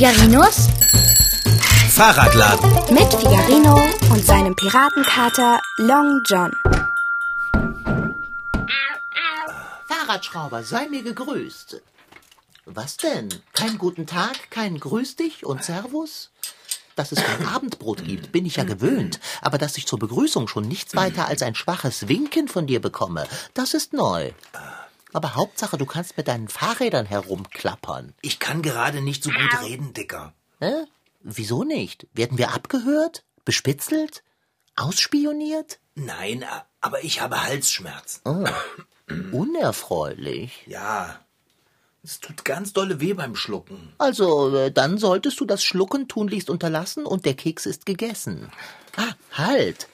Figarinos Fahrradladen. mit Figarino und seinem Piratenkater Long John. Fahrradschrauber, sei mir gegrüßt. Was denn? Kein guten Tag, kein Grüß dich und Servus? Dass es kein Abendbrot gibt, bin ich ja gewöhnt. Aber dass ich zur Begrüßung schon nichts weiter als ein schwaches Winken von dir bekomme, das ist neu. Aber Hauptsache, du kannst mit deinen Fahrrädern herumklappern. Ich kann gerade nicht so gut reden, Dicker. Hä? Wieso nicht? Werden wir abgehört? Bespitzelt? Ausspioniert? Nein, aber ich habe Halsschmerzen. Unerfreulich. Ja, es tut ganz dolle weh beim Schlucken. Also, äh, dann solltest du das Schlucken tunlichst unterlassen und der Keks ist gegessen. Ah, halt.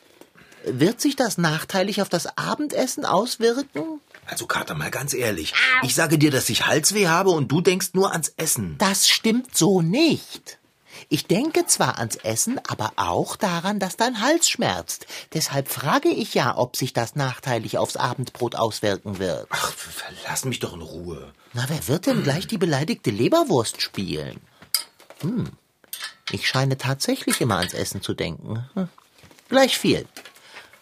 Wird sich das nachteilig auf das Abendessen auswirken? Also, Kater, mal ganz ehrlich. Ich sage dir, dass ich Halsweh habe und du denkst nur ans Essen. Das stimmt so nicht. Ich denke zwar ans Essen, aber auch daran, dass dein Hals schmerzt. Deshalb frage ich ja, ob sich das nachteilig aufs Abendbrot auswirken wird. Ach, verlass mich doch in Ruhe. Na, wer wird denn gleich die beleidigte Leberwurst spielen? Hm, ich scheine tatsächlich immer ans Essen zu denken. Hm. Gleich viel.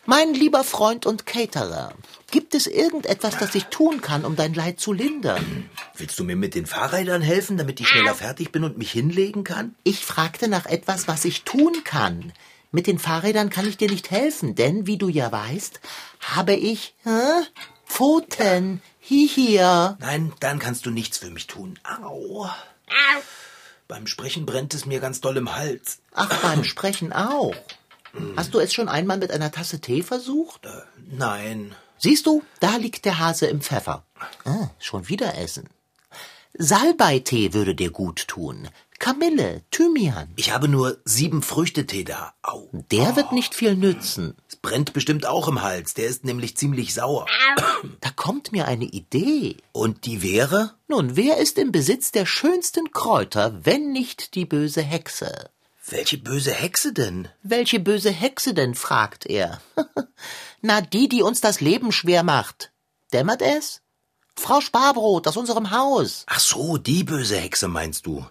Mein lieber Freund und Caterer, gibt es irgendetwas, das ich tun kann, um dein Leid zu lindern? Willst du mir mit den Fahrrädern helfen, damit ich schneller fertig bin und mich hinlegen kann? Ich fragte nach etwas, was ich tun kann. Mit den Fahrrädern kann ich dir nicht helfen, denn, wie du ja weißt, habe ich hä? Pfoten. Hier. Nein, dann kannst du nichts für mich tun. Au. Beim Sprechen brennt es mir ganz doll im Hals. Ach, beim Sprechen auch. Hast du es schon einmal mit einer Tasse Tee versucht? Nein. Siehst du, da liegt der Hase im Pfeffer. Ah, schon wieder essen. Salbeitee würde dir gut tun. Kamille, Thymian. Ich habe nur sieben Früchtetee da. Au. Der wird nicht viel nützen. Es brennt bestimmt auch im Hals. Der ist nämlich ziemlich sauer. Da kommt mir eine Idee. Und die wäre? Nun, wer ist im Besitz der schönsten Kräuter, wenn nicht die böse Hexe? Welche böse Hexe denn? Welche böse Hexe denn? fragt er. Na, die, die uns das Leben schwer macht. Dämmert es? Frau Sparbrot aus unserem Haus. Ach so, die böse Hexe meinst du?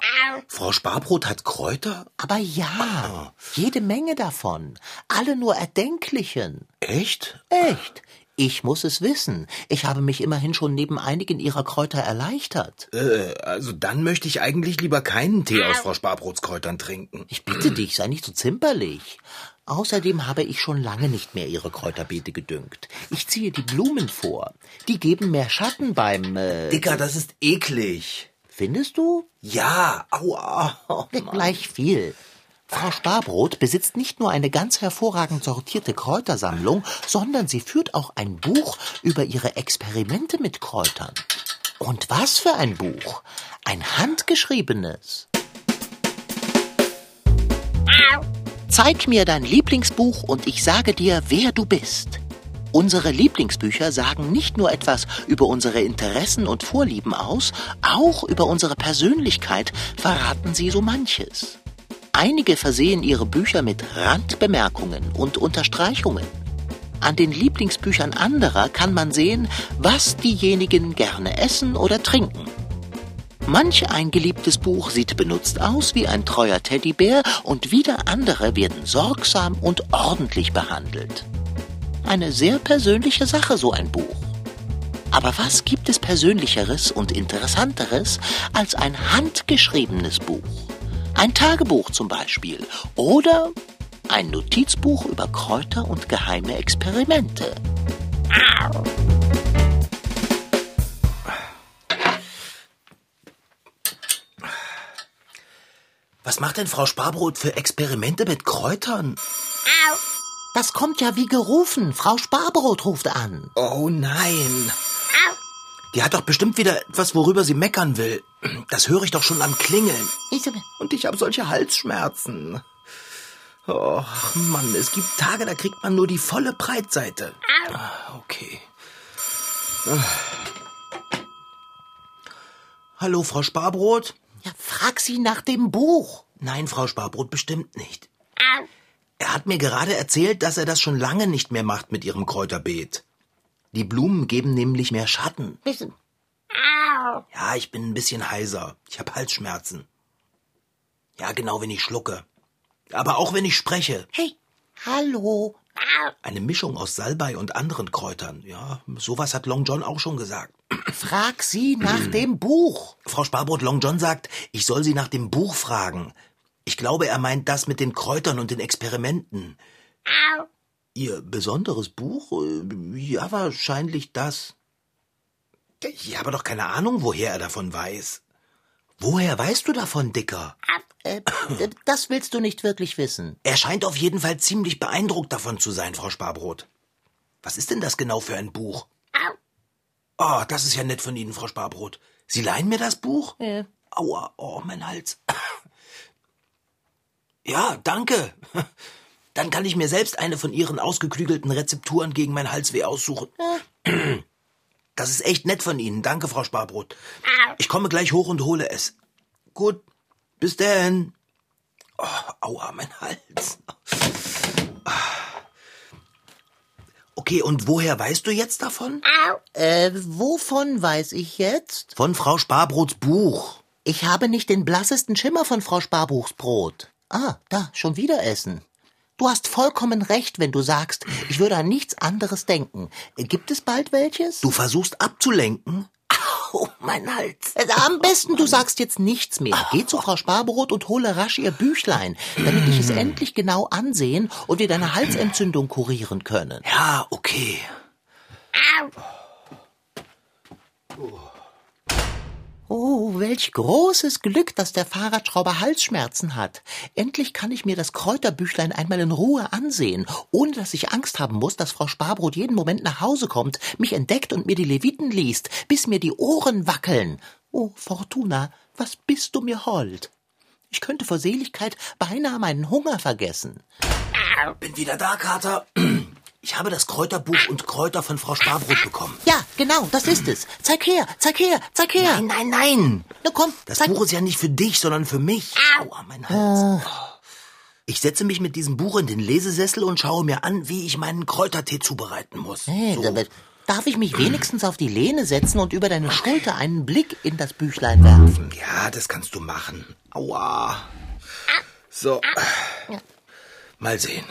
Frau Sparbrot hat Kräuter? Aber ja, jede Menge davon. Alle nur erdenklichen. Echt? Echt? Ich muss es wissen. Ich habe mich immerhin schon neben einigen ihrer Kräuter erleichtert. Äh, also dann möchte ich eigentlich lieber keinen Tee aus Frau Sparbrots Kräutern trinken. Ich bitte dich, sei nicht so zimperlich. Außerdem habe ich schon lange nicht mehr ihre Kräuterbeete gedüngt. Ich ziehe die Blumen vor. Die geben mehr Schatten beim. Äh, Dicker, das ist eklig. findest du? Ja, aua. Oh. Gleich viel. Frau Sparbrot besitzt nicht nur eine ganz hervorragend sortierte Kräutersammlung, sondern sie führt auch ein Buch über ihre Experimente mit Kräutern. Und was für ein Buch? Ein handgeschriebenes. Zeig mir dein Lieblingsbuch und ich sage dir, wer du bist. Unsere Lieblingsbücher sagen nicht nur etwas über unsere Interessen und Vorlieben aus, auch über unsere Persönlichkeit verraten sie so manches. Einige versehen ihre Bücher mit Randbemerkungen und Unterstreichungen. An den Lieblingsbüchern anderer kann man sehen, was diejenigen gerne essen oder trinken. Manch ein geliebtes Buch sieht benutzt aus wie ein treuer Teddybär und wieder andere werden sorgsam und ordentlich behandelt. Eine sehr persönliche Sache, so ein Buch. Aber was gibt es Persönlicheres und Interessanteres als ein handgeschriebenes Buch? Ein Tagebuch zum Beispiel oder ein Notizbuch über Kräuter und geheime Experimente. Was macht denn Frau Sparbrot für Experimente mit Kräutern? Das kommt ja wie gerufen. Frau Sparbrot ruft an. Oh nein. Die hat doch bestimmt wieder etwas, worüber sie meckern will. Das höre ich doch schon am Klingeln. Ich, Und ich habe solche Halsschmerzen. Oh Mann, es gibt Tage, da kriegt man nur die volle Breitseite. Ah, Okay. Ah. Hallo, Frau Sparbrot? ja, frag sie nach dem Buch. Nein, Frau Sparbrot, bestimmt nicht. Er hat mir gerade erzählt, dass er das schon lange nicht mehr macht mit ihrem Kräuterbeet. Die Blumen geben nämlich mehr Schatten. Ja, ich bin ein bisschen heiser. Ich habe Halsschmerzen. Ja, genau, wenn ich schlucke. Aber auch wenn ich spreche. Hey, hallo. Eine Mischung aus Salbei und anderen Kräutern. Ja, sowas hat Long John auch schon gesagt. Frag sie nach dem Buch. Frau Sparbrot Long John sagt, ich soll sie nach dem Buch fragen. Ich glaube, er meint das mit den Kräutern und den Experimenten. Ihr besonderes Buch? Äh, Ja, wahrscheinlich das. Ich habe doch keine Ahnung, woher er davon weiß. Woher weißt du davon, Dicker? Äh, äh, das willst du nicht wirklich wissen. Er scheint auf jeden Fall ziemlich beeindruckt davon zu sein, Frau Sparbrot. Was ist denn das genau für ein Buch? Oh, das ist ja nett von Ihnen, Frau Sparbrot. Sie leihen mir das Buch? Ja. Aua, oh, mein Hals. Ja, danke. Dann kann ich mir selbst eine von Ihren ausgeklügelten Rezepturen gegen mein Halsweh aussuchen. Das ist echt nett von Ihnen. Danke, Frau Sparbrot. Ich komme gleich hoch und hole es. Gut, bis denn. Oh, aua, mein Hals. Okay, und woher weißt du jetzt davon? Äh, wovon weiß ich jetzt? Von Frau Sparbrots Buch. Ich habe nicht den blassesten Schimmer von Frau Sparbuchs Brot. Ah, da, schon wieder essen. Du hast vollkommen recht, wenn du sagst, ich würde an nichts anderes denken. Gibt es bald welches? Du versuchst abzulenken? Oh, mein Hals. Am besten, du sagst jetzt nichts mehr. Geh zu Frau Sparbrot und hole rasch ihr Büchlein, damit ich es endlich genau ansehen und wir deine Halsentzündung kurieren können. Ja, okay. Oh, welch großes Glück, dass der Fahrradschrauber Halsschmerzen hat. Endlich kann ich mir das Kräuterbüchlein einmal in Ruhe ansehen, ohne dass ich Angst haben muss, dass Frau Sparbrot jeden Moment nach Hause kommt, mich entdeckt und mir die Leviten liest, bis mir die Ohren wackeln. Oh, Fortuna, was bist du mir hold? Ich könnte vor Seligkeit beinahe meinen Hunger vergessen. Bin wieder da, Kater. Ich habe das Kräuterbuch und Kräuter von Frau Sparbrot bekommen. Ja, genau, das ist es. Zeig her, zeig her, zeig her. Nein, nein, nein. Na komm, Das zeig. Buch ist ja nicht für dich, sondern für mich. Aua, mein Hals. Ich setze mich mit diesem Buch in den Lesesessel und schaue mir an, wie ich meinen Kräutertee zubereiten muss. Hey, So. da- Darf ich mich wenigstens auf die Lehne setzen und über deine Schulter einen Blick in das Büchlein werfen? Ja, das kannst du machen. Aua. So. Mal sehen.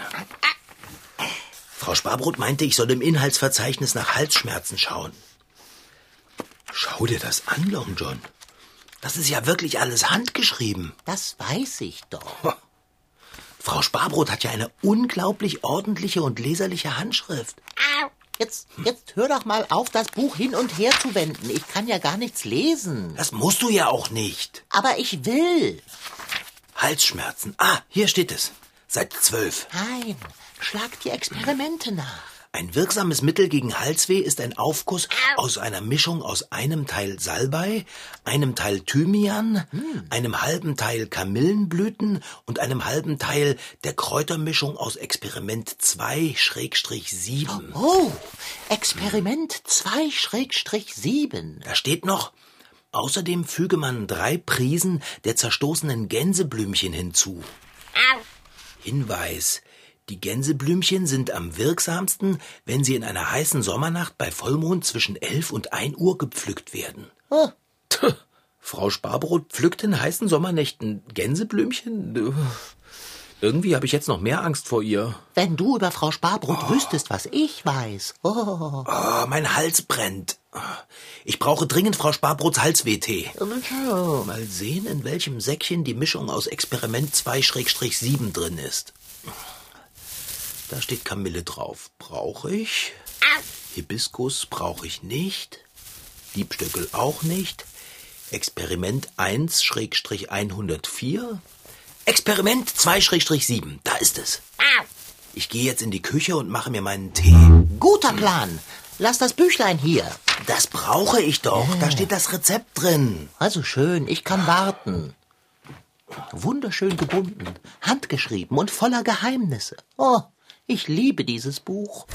Frau Sparbrot meinte, ich soll im Inhaltsverzeichnis nach Halsschmerzen schauen. Schau dir das an, Long John. Das ist ja wirklich alles handgeschrieben. Das weiß ich doch. Frau Sparbrot hat ja eine unglaublich ordentliche und leserliche Handschrift. Jetzt, jetzt hör doch mal auf, das Buch hin und her zu wenden. Ich kann ja gar nichts lesen. Das musst du ja auch nicht. Aber ich will. Halsschmerzen. Ah, hier steht es. Seite 12. Nein, schlag die Experimente nach. Ein wirksames Mittel gegen Halsweh ist ein Aufguss aus einer Mischung aus einem Teil Salbei, einem Teil Thymian, einem halben Teil Kamillenblüten und einem halben Teil der Kräutermischung aus Experiment 2-7. Oh, Experiment 2-7. Da steht noch, außerdem füge man drei Prisen der zerstoßenen Gänseblümchen hinzu. Hinweis. Die Gänseblümchen sind am wirksamsten, wenn sie in einer heißen Sommernacht bei Vollmond zwischen 11 und 1 Uhr gepflückt werden. Oh, Tch, Frau Sparbrot pflückt in heißen Sommernächten Gänseblümchen? Irgendwie habe ich jetzt noch mehr Angst vor ihr. wenn du über Frau Sparbrot wüsstest, was ich weiß. Oh, Oh, mein Hals brennt. Ich brauche dringend Frau Sparbrots Halswehtee. Mal sehen, in welchem Säckchen die Mischung aus Experiment 2-7 drin ist. Da steht Kamille drauf. Brauche ich. Hibiskus brauche ich nicht. Liebstöckel auch nicht. Experiment 1-104. Experiment 2-7. Da ist es. Ich gehe jetzt in die Küche und mache mir meinen Tee. guter Plan. Lass das Büchlein hier. Das brauche ich doch. Da steht das Rezept drin. Also schön, ich kann warten. Wunderschön gebunden, handgeschrieben und voller Geheimnisse. Oh, ich liebe dieses Buch.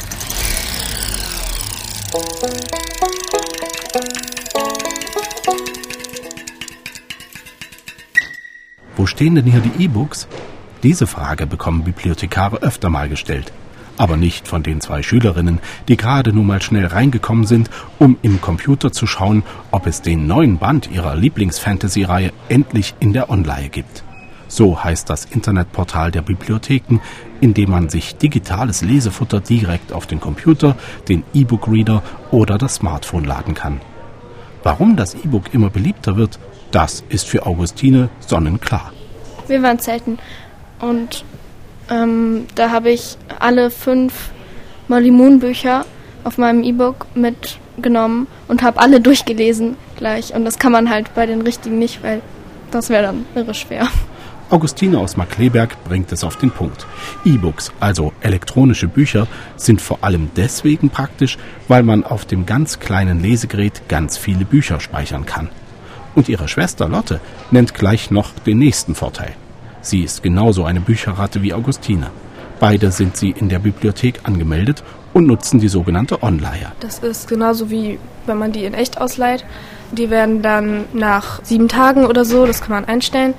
Wo stehen denn hier die E-Books? Diese Frage bekommen Bibliothekare öfter mal gestellt. Aber nicht von den zwei Schülerinnen, die gerade nur mal schnell reingekommen sind, um im Computer zu schauen, ob es den neuen Band ihrer Lieblingsfantasy-Reihe endlich in der Online gibt. So heißt das Internetportal der Bibliotheken, in dem man sich digitales Lesefutter direkt auf den Computer, den E-Book-Reader oder das Smartphone laden kann. Warum das E-Book immer beliebter wird, das ist für Augustine sonnenklar. Wir waren zelten und ähm, da habe ich alle fünf Molly Moon Bücher auf meinem E-Book mitgenommen und habe alle durchgelesen gleich. Und das kann man halt bei den richtigen nicht, weil das wäre dann irre schwer. Augustine aus Markleberg bringt es auf den Punkt. E-Books, also elektronische Bücher, sind vor allem deswegen praktisch, weil man auf dem ganz kleinen Lesegerät ganz viele Bücher speichern kann. Und ihre Schwester Lotte nennt gleich noch den nächsten Vorteil. Sie ist genauso eine Bücherratte wie Augustine. Beide sind sie in der Bibliothek angemeldet und nutzen die sogenannte Onleihe. Das ist genauso wie wenn man die in echt ausleiht. Die werden dann nach sieben Tagen oder so, das kann man einstellen,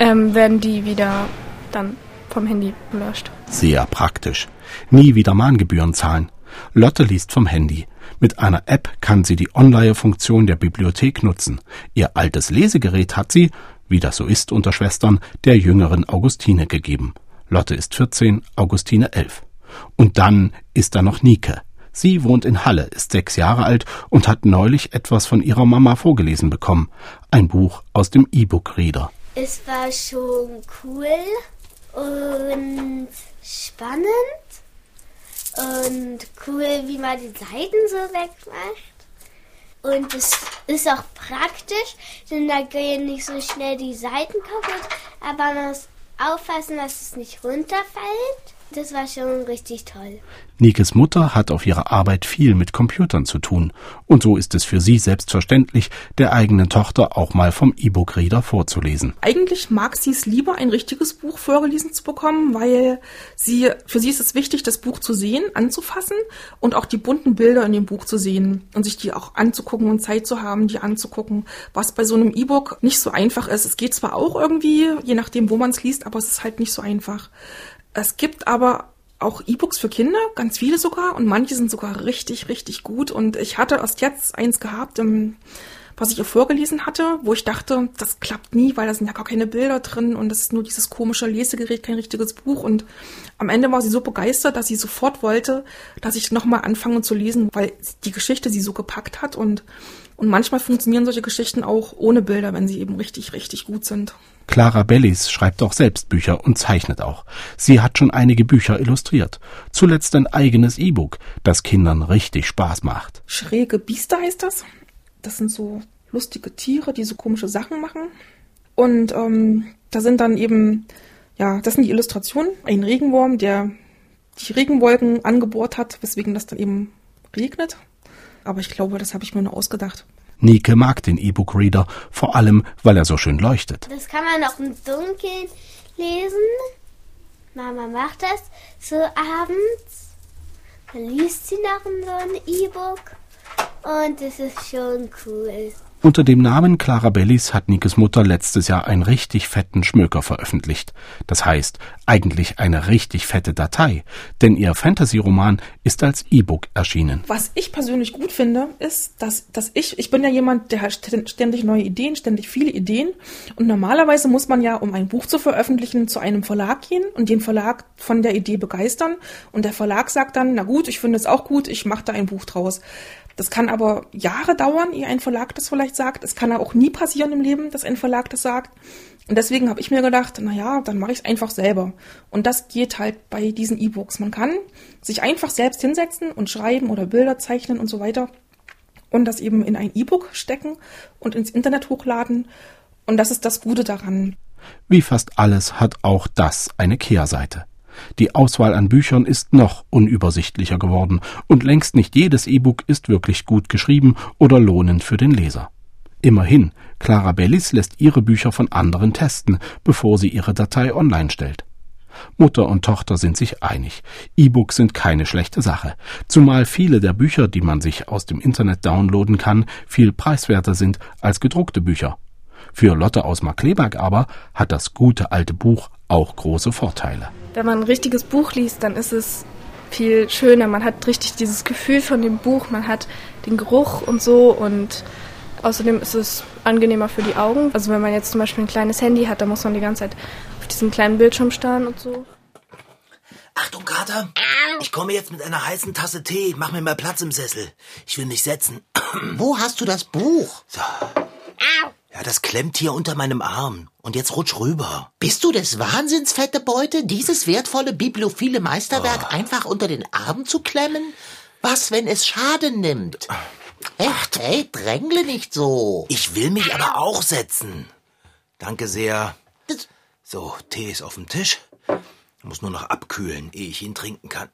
ähm, werden die wieder dann vom Handy gelöscht. Sehr praktisch. Nie wieder Mahngebühren zahlen. Lotte liest vom Handy. Mit einer App kann sie die Onleihe-Funktion der Bibliothek nutzen. Ihr altes Lesegerät hat sie, wie das so ist unter Schwestern, der jüngeren Augustine gegeben. Lotte ist 14, Augustine 11. Und dann ist da noch Nike. Sie wohnt in Halle, ist sechs Jahre alt und hat neulich etwas von ihrer Mama vorgelesen bekommen. Ein Buch aus dem E-Book-Reader. Es war schon cool und spannend und cool, wie man die Seiten so wegmacht. Und es ist auch praktisch, denn da gehen nicht so schnell die Seiten kaputt, aber man muss aufpassen, dass es nicht runterfällt. Das war schon richtig toll. Nikes Mutter hat auf ihrer Arbeit viel mit Computern zu tun. Und so ist es für sie selbstverständlich, der eigenen Tochter auch mal vom E-Book-Reader vorzulesen. Eigentlich mag sie es lieber, ein richtiges Buch vorgelesen zu bekommen, weil sie, für sie ist es wichtig, das Buch zu sehen, anzufassen und auch die bunten Bilder in dem Buch zu sehen und sich die auch anzugucken und Zeit zu haben, die anzugucken, was bei so einem E-Book nicht so einfach ist. Es geht zwar auch irgendwie, je nachdem, wo man es liest, aber es ist halt nicht so einfach. Es gibt aber auch E-Books für Kinder, ganz viele sogar, und manche sind sogar richtig, richtig gut. Und ich hatte erst jetzt eins gehabt, was ich ihr vorgelesen hatte, wo ich dachte, das klappt nie, weil da sind ja gar keine Bilder drin und das ist nur dieses komische Lesegerät, kein richtiges Buch. Und am Ende war sie so begeistert, dass sie sofort wollte, dass ich nochmal anfange zu lesen, weil die Geschichte sie so gepackt hat. Und, und manchmal funktionieren solche Geschichten auch ohne Bilder, wenn sie eben richtig, richtig gut sind. Clara Bellis schreibt auch selbst Bücher und zeichnet auch. Sie hat schon einige Bücher illustriert. Zuletzt ein eigenes E-Book, das Kindern richtig Spaß macht. Schräge Biester heißt das. Das sind so lustige Tiere, die so komische Sachen machen. Und ähm, da sind dann eben, ja, das sind die Illustrationen. Ein Regenwurm, der die Regenwolken angebohrt hat, weswegen das dann eben regnet. Aber ich glaube, das habe ich mir nur ausgedacht. Nike mag den E-Book-Reader, vor allem, weil er so schön leuchtet. Das kann man auch im Dunkeln lesen. Mama macht das so abends. Dann liest sie noch so ein E-Book. Und es ist schon cool. Unter dem Namen Clara Bellis hat Nikes Mutter letztes Jahr einen richtig fetten Schmöker veröffentlicht. Das heißt, eigentlich eine richtig fette Datei, denn ihr Fantasy-Roman ist als E-Book erschienen. Was ich persönlich gut finde, ist, dass, dass ich, ich bin ja jemand, der hat ständig neue Ideen, ständig viele Ideen. Und normalerweise muss man ja, um ein Buch zu veröffentlichen, zu einem Verlag gehen und den Verlag von der Idee begeistern. Und der Verlag sagt dann, na gut, ich finde es auch gut, ich mache da ein Buch draus. Das kann aber Jahre dauern, ehe ein Verlag das vielleicht sagt. Es kann auch nie passieren im Leben, dass ein Verlag das sagt. Und deswegen habe ich mir gedacht, na ja, dann mache ich es einfach selber. Und das geht halt bei diesen E-Books. Man kann sich einfach selbst hinsetzen und schreiben oder Bilder zeichnen und so weiter und das eben in ein E-Book stecken und ins Internet hochladen. Und das ist das Gute daran. Wie fast alles hat auch das eine Kehrseite. Die Auswahl an Büchern ist noch unübersichtlicher geworden und längst nicht jedes E-Book ist wirklich gut geschrieben oder lohnend für den Leser. Immerhin, Clara Bellis lässt ihre Bücher von anderen testen, bevor sie ihre Datei online stellt. Mutter und Tochter sind sich einig. E-Books sind keine schlechte Sache, zumal viele der Bücher, die man sich aus dem Internet downloaden kann, viel preiswerter sind als gedruckte Bücher. Für Lotte aus Markleberg aber hat das gute alte Buch auch große Vorteile. Wenn man ein richtiges Buch liest, dann ist es viel schöner. Man hat richtig dieses Gefühl von dem Buch, man hat den Geruch und so und Außerdem ist es angenehmer für die Augen. Also wenn man jetzt zum Beispiel ein kleines Handy hat, dann muss man die ganze Zeit auf diesem kleinen Bildschirm starren und so. Achtung, Kater. Ich komme jetzt mit einer heißen Tasse Tee. Mach mir mal Platz im Sessel. Ich will mich setzen. Wo hast du das Buch? So. Ja, das klemmt hier unter meinem Arm. Und jetzt rutsch rüber. Bist du des Wahnsinns, fette Beute, dieses wertvolle bibliophile Meisterwerk Oh. einfach unter den Arm zu klemmen? Was, wenn es Schaden nimmt? Hey, hey, drängle nicht so. Ich will mich aber auch setzen. Danke sehr. So, Tee ist auf dem Tisch. Muss nur noch abkühlen, ehe ich ihn trinken kann.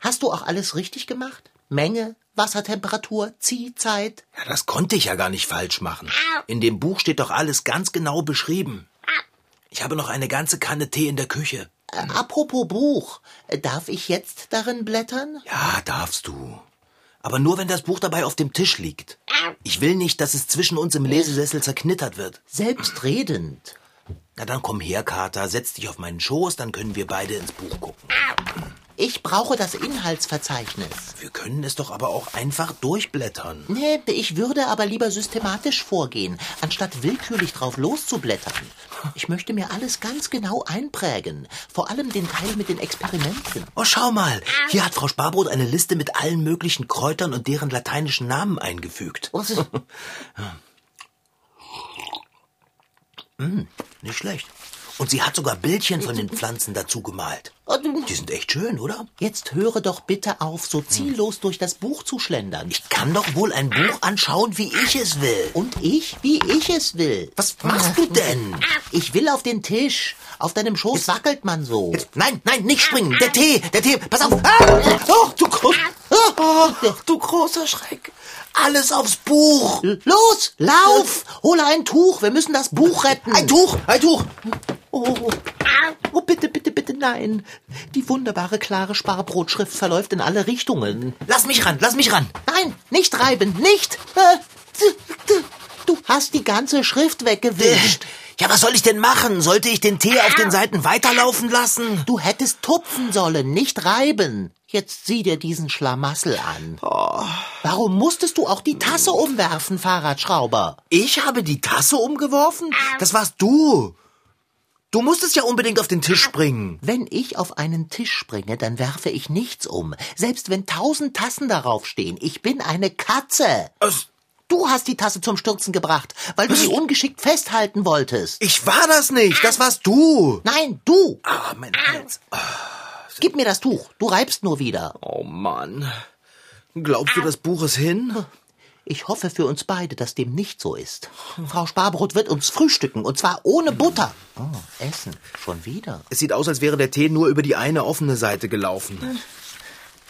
Hast du auch alles richtig gemacht? Menge, Wassertemperatur, Ziehzeit? Ja, das konnte ich ja gar nicht falsch machen. In dem Buch steht doch alles ganz genau beschrieben. Ich habe noch eine ganze Kanne Tee in der Küche. Äh, apropos Buch, äh, darf ich jetzt darin blättern? Ja, darfst du. Aber nur, wenn das Buch dabei auf dem Tisch liegt. Ich will nicht, dass es zwischen uns im Lesesessel zerknittert wird. Selbstredend. Na dann komm her, Kater, setz dich auf meinen Schoß, dann können wir beide ins Buch gucken. Ich brauche das Inhaltsverzeichnis. Wir können es doch aber auch einfach durchblättern. Nee, ich würde aber lieber systematisch vorgehen, anstatt willkürlich drauf loszublättern. Ich möchte mir alles ganz genau einprägen, vor allem den Teil mit den Experimenten. Oh, schau mal, hier hat Frau Sparbrot eine Liste mit allen möglichen Kräutern und deren lateinischen Namen eingefügt. Was ist- Nicht schlecht. Und sie hat sogar Bildchen von den Pflanzen dazu gemalt. Die sind echt schön, oder? Jetzt höre doch bitte auf, so ziellos durch das Buch zu schlendern. Ich kann doch wohl ein Buch anschauen, wie ich es will. Und ich, wie ich es will. Was machst du denn? Ich will auf den Tisch. Auf deinem Schoß wackelt man so. Nein, nein, nicht springen. Der Tee, der Tee. Pass auf. Ah! Oh, du, oh, du großer Schreck. Alles aufs Buch. Los, lauf! Hole ein Tuch, wir müssen das Buch retten. Ein Tuch, ein Tuch. Oh, oh, bitte, bitte, bitte, nein. Die wunderbare, klare Sparbrotschrift verläuft in alle Richtungen. Lass mich ran, lass mich ran. Nein, nicht reiben, nicht! Äh, Du hast die ganze Schrift weggewischt. Ja, was soll ich denn machen? Sollte ich den Tee auf den Seiten weiterlaufen lassen? Du hättest tupfen sollen, nicht reiben. Jetzt sieh dir diesen Schlamassel an. Warum musstest du auch die Tasse umwerfen, Fahrradschrauber? Ich habe die Tasse umgeworfen? Das warst du. Du musstest ja unbedingt auf den Tisch springen. Wenn ich auf einen Tisch springe, dann werfe ich nichts um. Selbst wenn tausend Tassen darauf stehen. Ich bin eine Katze. Es- Du hast die Tasse zum Stürzen gebracht, weil du sie ungeschickt festhalten wolltest. Ich war das nicht, das warst du. Nein, du. Ah, mein Hals. Gib mir das Tuch. Du reibst nur wieder. Oh Mann. Glaubst du, das Buch ist hin? Ich hoffe für uns beide, dass dem nicht so ist. Frau Sparbrot wird uns frühstücken, und zwar ohne Butter. Oh, Essen. Schon wieder. Es sieht aus, als wäre der Tee nur über die eine offene Seite gelaufen.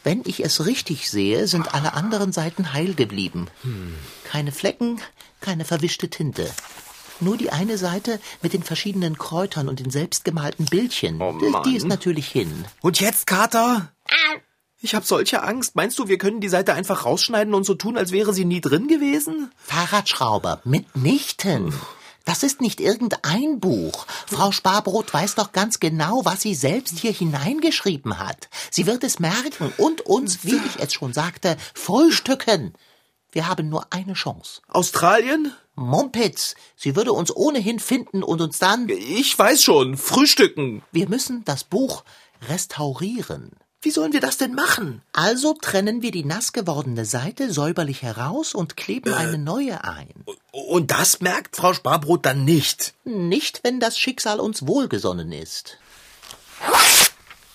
Wenn ich es richtig sehe, sind alle anderen Seiten heil geblieben. Keine Flecken, keine verwischte Tinte. Nur die eine Seite mit den verschiedenen Kräutern und den selbstgemalten Bildchen. Oh Die- Mann. die ist natürlich hin. Und jetzt, Kater? Ich hab solche Angst. Meinst du, wir können die Seite einfach rausschneiden und so tun, als wäre sie nie drin gewesen? Fahrradschrauber, mitnichten. Das ist nicht irgendein Buch. Frau Sparbrot weiß doch ganz genau, was sie selbst hier hineingeschrieben hat. Sie wird es merken und uns, wie ich es schon sagte, frühstücken. Wir haben nur eine Chance. Australien? Mumpitz, sie würde uns ohnehin finden und uns dann... Ich weiß schon. Frühstücken. Wir müssen das Buch restaurieren. Wie sollen wir das denn machen? Also trennen wir die nass gewordene Seite säuberlich heraus und kleben eine neue ein. Und das merkt Frau Sparbrot dann nicht. Nicht, wenn das Schicksal uns wohlgesonnen ist.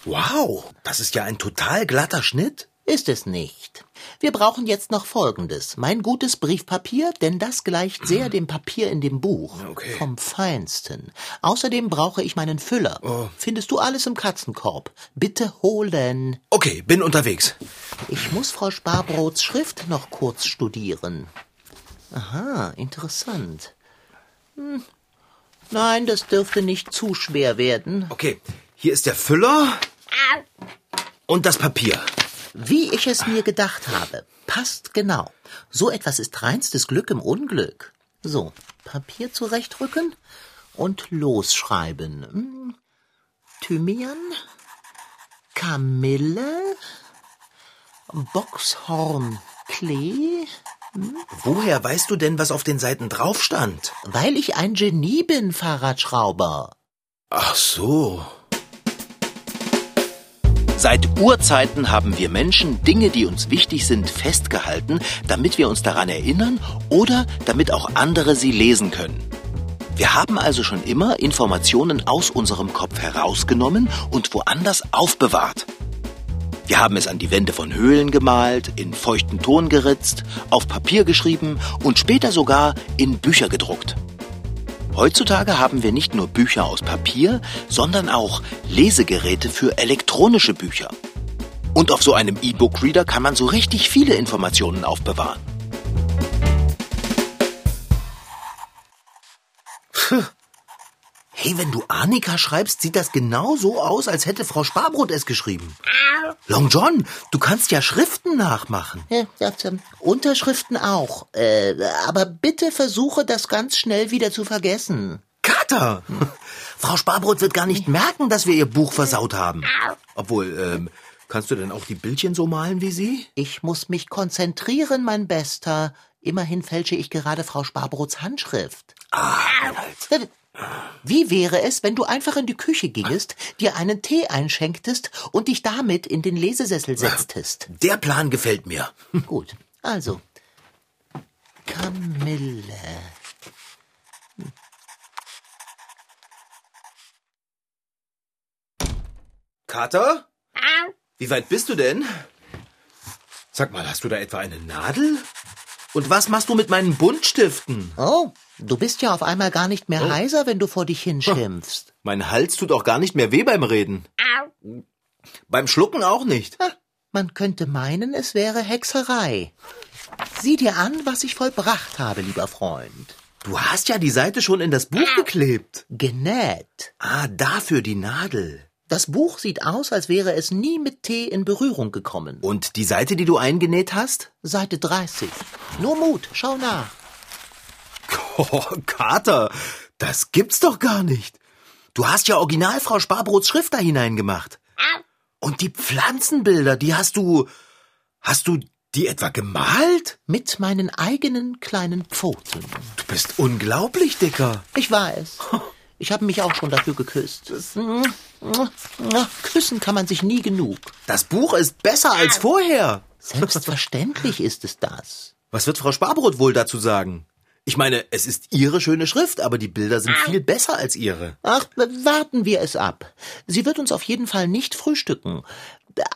Wow, das ist ja ein total glatter Schnitt. Ist es nicht. Wir brauchen jetzt noch Folgendes. Mein gutes Briefpapier, denn das gleicht sehr dem Papier in dem Buch. Okay. Vom Feinsten. Außerdem brauche ich meinen Füller. Findest du alles im Katzenkorb? Bitte holen. Okay, bin unterwegs. Ich muss Frau Sparbrots Schrift noch kurz studieren. Aha, interessant. Hm. Nein, das dürfte nicht zu schwer werden. Okay, hier ist der Füller und das Papier. Wie ich es mir gedacht habe. Passt genau. So etwas ist reinstes Glück im Unglück. So, Papier zurechtrücken und losschreiben. Hm. Thymian, Kamille, Boxhornklee, Woher weißt du denn, was auf den Seiten drauf stand? Weil ich ein Genie bin, Fahrradschrauber. Ach so. Seit Urzeiten haben wir Menschen Dinge, die uns wichtig sind, festgehalten, damit wir uns daran erinnern oder damit auch andere sie lesen können. Wir haben also schon immer Informationen aus unserem Kopf herausgenommen und woanders aufbewahrt. Wir haben es an die Wände von Höhlen gemalt, in feuchten Ton geritzt, auf Papier geschrieben und später sogar in Bücher gedruckt. Heutzutage haben wir nicht nur Bücher aus Papier, sondern auch Lesegeräte für elektronische Bücher. Und auf so einem E-Book-Reader kann man so richtig viele Informationen aufbewahren. Hey, wenn du Annika schreibst, sieht das genau so aus, als hätte Frau Sparbrot es geschrieben. Long John, du kannst ja Schriften nachmachen. Ja, das, ähm, Unterschriften auch. Äh, aber bitte versuche das ganz schnell wieder zu vergessen. Kater! Frau Sparbrot wird gar nicht merken, dass wir ihr Buch versaut haben. Obwohl, ähm, kannst du denn auch die Bildchen so malen wie sie? Ich muss mich konzentrieren, mein Bester. Immerhin fälsche ich gerade Frau Sparbrots Handschrift. Ah, Reinhold. Wie wäre es, wenn du einfach in die Küche gingest, dir einen Tee einschenktest und dich damit in den Lesesessel setztest? Der Plan gefällt mir. Gut, also. Kamille. Kater? Wie weit bist du denn? Sag mal, hast du da etwa eine Nadel? Und was machst du mit meinen Buntstiften? Oh, du bist ja auf einmal gar nicht mehr heiser, wenn du vor dich hinschimpfst. Mein Hals tut auch gar nicht mehr weh beim Reden. Beim Schlucken auch nicht. Ha, man könnte meinen, es wäre Hexerei. Sieh dir an, was ich vollbracht habe, lieber Freund. Du hast ja die Seite schon in das Buch geklebt. Genäht. Ah, dafür die Nadel. Das Buch sieht aus, als wäre es nie mit Tee in Berührung gekommen. Und die Seite, die du eingenäht hast? Seite 30. Nur Mut, schau nach. Oh, Kater, das gibt's doch gar nicht. Du hast ja original Frau Sparbrots Schrift da hineingemacht. Und die Pflanzenbilder, die hast du. Hast du die etwa gemalt? Mit meinen eigenen kleinen Pfoten. Du bist unglaublich, Dicker. Ich weiß. Ich habe mich auch schon dafür geküsst. Küssen kann man sich nie genug. Das Buch ist besser als vorher. Selbstverständlich ist es das. Was wird Frau Sparbrot wohl dazu sagen? Ich meine, es ist ihre schöne Schrift, aber die Bilder sind viel besser als ihre. Ach, warten wir es ab. Sie wird uns auf jeden Fall nicht frühstücken.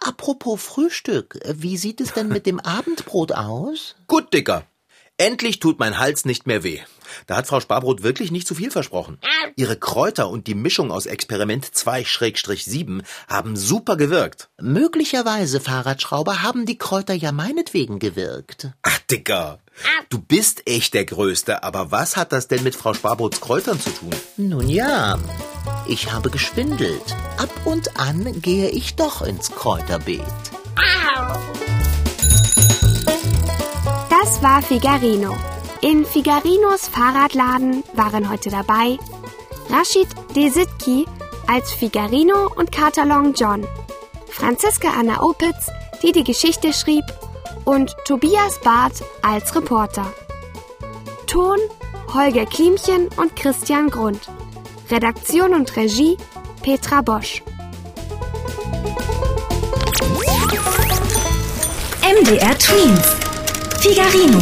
Apropos Frühstück, wie sieht es denn mit dem Abendbrot aus? Gut, Dicker. Endlich tut mein Hals nicht mehr weh. Da hat Frau Sparbrot wirklich nicht zu viel versprochen. Ihre Kräuter und die Mischung aus Experiment 2-7 haben super gewirkt. Möglicherweise, Fahrradschrauber, haben die Kräuter ja meinetwegen gewirkt. Ach, Dicker. Du bist echt der Größte, aber was hat das denn mit Frau Sparbrots Kräutern zu tun? Nun ja, ich habe geschwindelt. Ab und an gehe ich doch ins Kräuterbeet. Das war Figarino. In Figarinos Fahrradladen waren heute dabei Rashid Desitki als Figarino und Kater Long John, Franziska Anna Opitz, die die Geschichte schrieb, und Tobias Barth als Reporter. Ton Holger Klimchen und Christian Grund. Redaktion und Regie Petra Bosch. MDR Twins. Figarino